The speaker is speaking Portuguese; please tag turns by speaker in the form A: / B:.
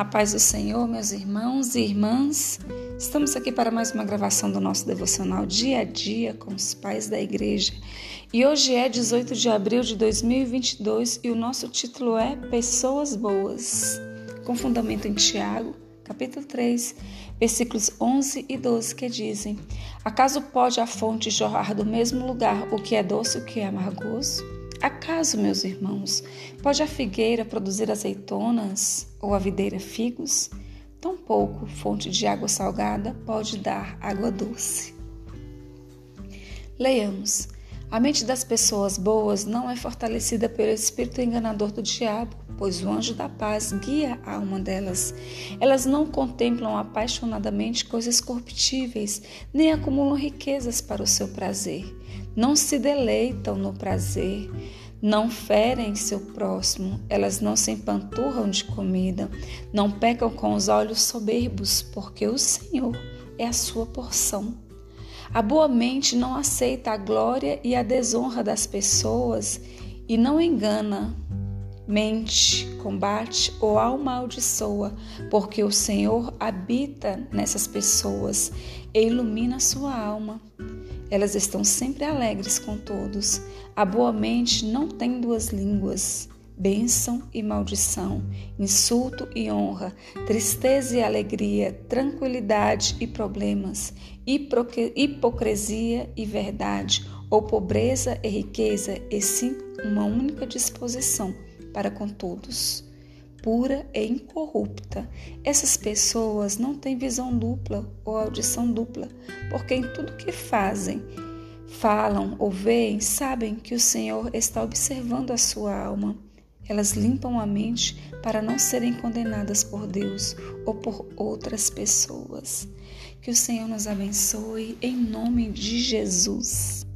A: A paz do Senhor, meus irmãos e irmãs. Estamos aqui para mais uma gravação do nosso devocional dia a dia com os pais da igreja. E hoje é 18 de abril de 2022 e o nosso título é Pessoas Boas, com fundamento em Tiago, capítulo 3, versículos 11 e 12, que dizem: Acaso pode a fonte jorrar do mesmo lugar o que é doce e o que é amargoso? Acaso, meus irmãos, pode a figueira produzir azeitonas ou a videira figos? Tampouco fonte de água salgada pode dar água doce. Leiamos. A mente das pessoas boas não é fortalecida pelo espírito enganador do diabo, pois o anjo da paz guia a alma delas. Elas não contemplam apaixonadamente coisas corruptíveis, nem acumulam riquezas para o seu prazer não se deleitam no prazer, não ferem seu próximo, elas não se empanturram de comida, não pecam com os olhos soberbos, porque o Senhor é a sua porção. A boa mente não aceita a glória e a desonra das pessoas e não engana, mente, combate ou amaldiçoa, porque o Senhor habita nessas pessoas e ilumina sua alma. Elas estão sempre alegres com todos. A boa mente não tem duas línguas. Bênção e maldição, insulto e honra, tristeza e alegria, tranquilidade e problemas, hipocrisia e verdade, ou pobreza e riqueza, e sim uma única disposição para com todos pura e incorrupta. Essas pessoas não têm visão dupla ou audição dupla, porque em tudo que fazem, falam ou veem, sabem que o Senhor está observando a sua alma. Elas limpam a mente para não serem condenadas por Deus ou por outras pessoas. Que o Senhor nos abençoe em nome de Jesus.